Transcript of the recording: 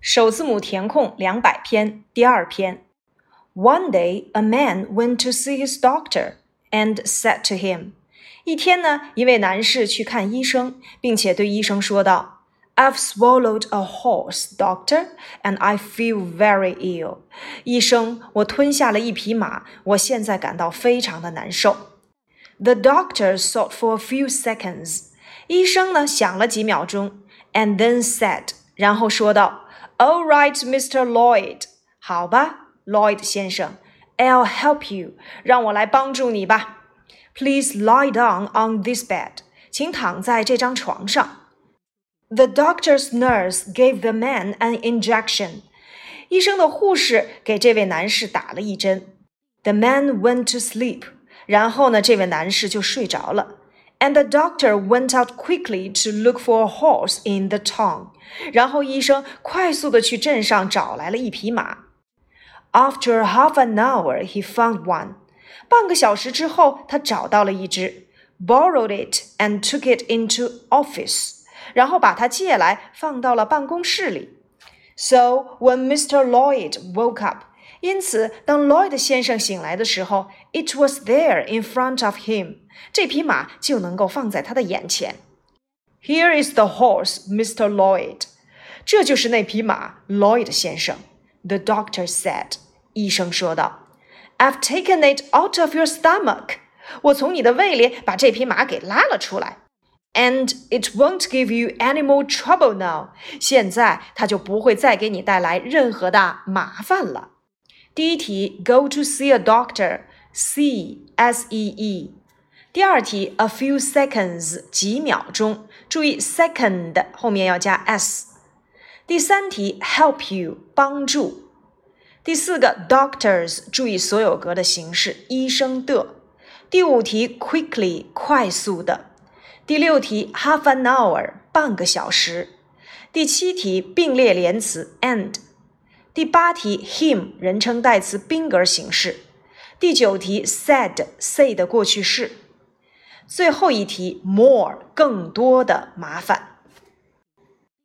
首字母填空两百篇第二篇。One day, a man went to see his doctor and said to him. 一天呢，一位男士去看医生，并且对医生说道：“I've swallowed a horse, doctor, and I feel very ill。”医生，我吞下了一匹马，我现在感到非常的难受。The doctor thought for a few seconds. 医生呢想了几秒钟，and then said，然后说道。 all right, Mr. Lloyd，好吧，Lloyd 先生，I'll help you，让我来帮助你吧。Please lie down on this bed，请躺在这张床上。The doctor's nurse gave the man an injection，医生的护士给这位男士打了一针。The man went to sleep，然后呢，这位男士就睡着了。 And the doctor went out quickly to look for a horse in the town. 然后医生快速的去镇上找来了一匹马。After half an hour, he found one. 半个小时之后，他找到了一只，borrowed it and took it into office. 然后把它借来，放到了办公室里。So when Mr. Lloyd woke up, 因此，当 Lloyd 先生醒来的时候，it was there in front of him。这匹马就能够放在他的眼前。Here is the horse, Mr. Lloyd。这就是那匹马，Lloyd 先生。The doctor said。医生说道：“I've taken it out of your stomach。我从你的胃里把这匹马给拉了出来。And it won't give you any more trouble now。现在它就不会再给你带来任何的麻烦了。” 第一题，Go to see a doctor. C S E E。第二题，a few seconds 几秒钟，注意 second 后面要加 s。第三题，help you 帮助。第四个，doctors 注意所有格的形式，医生的。第五题，quickly 快速的。第六题，half an hour 半个小时。第七题，并列连词 and。 第八题，him 人称代词宾格形式。第九题，said say 的过去式。最后一题，more 更多的麻烦。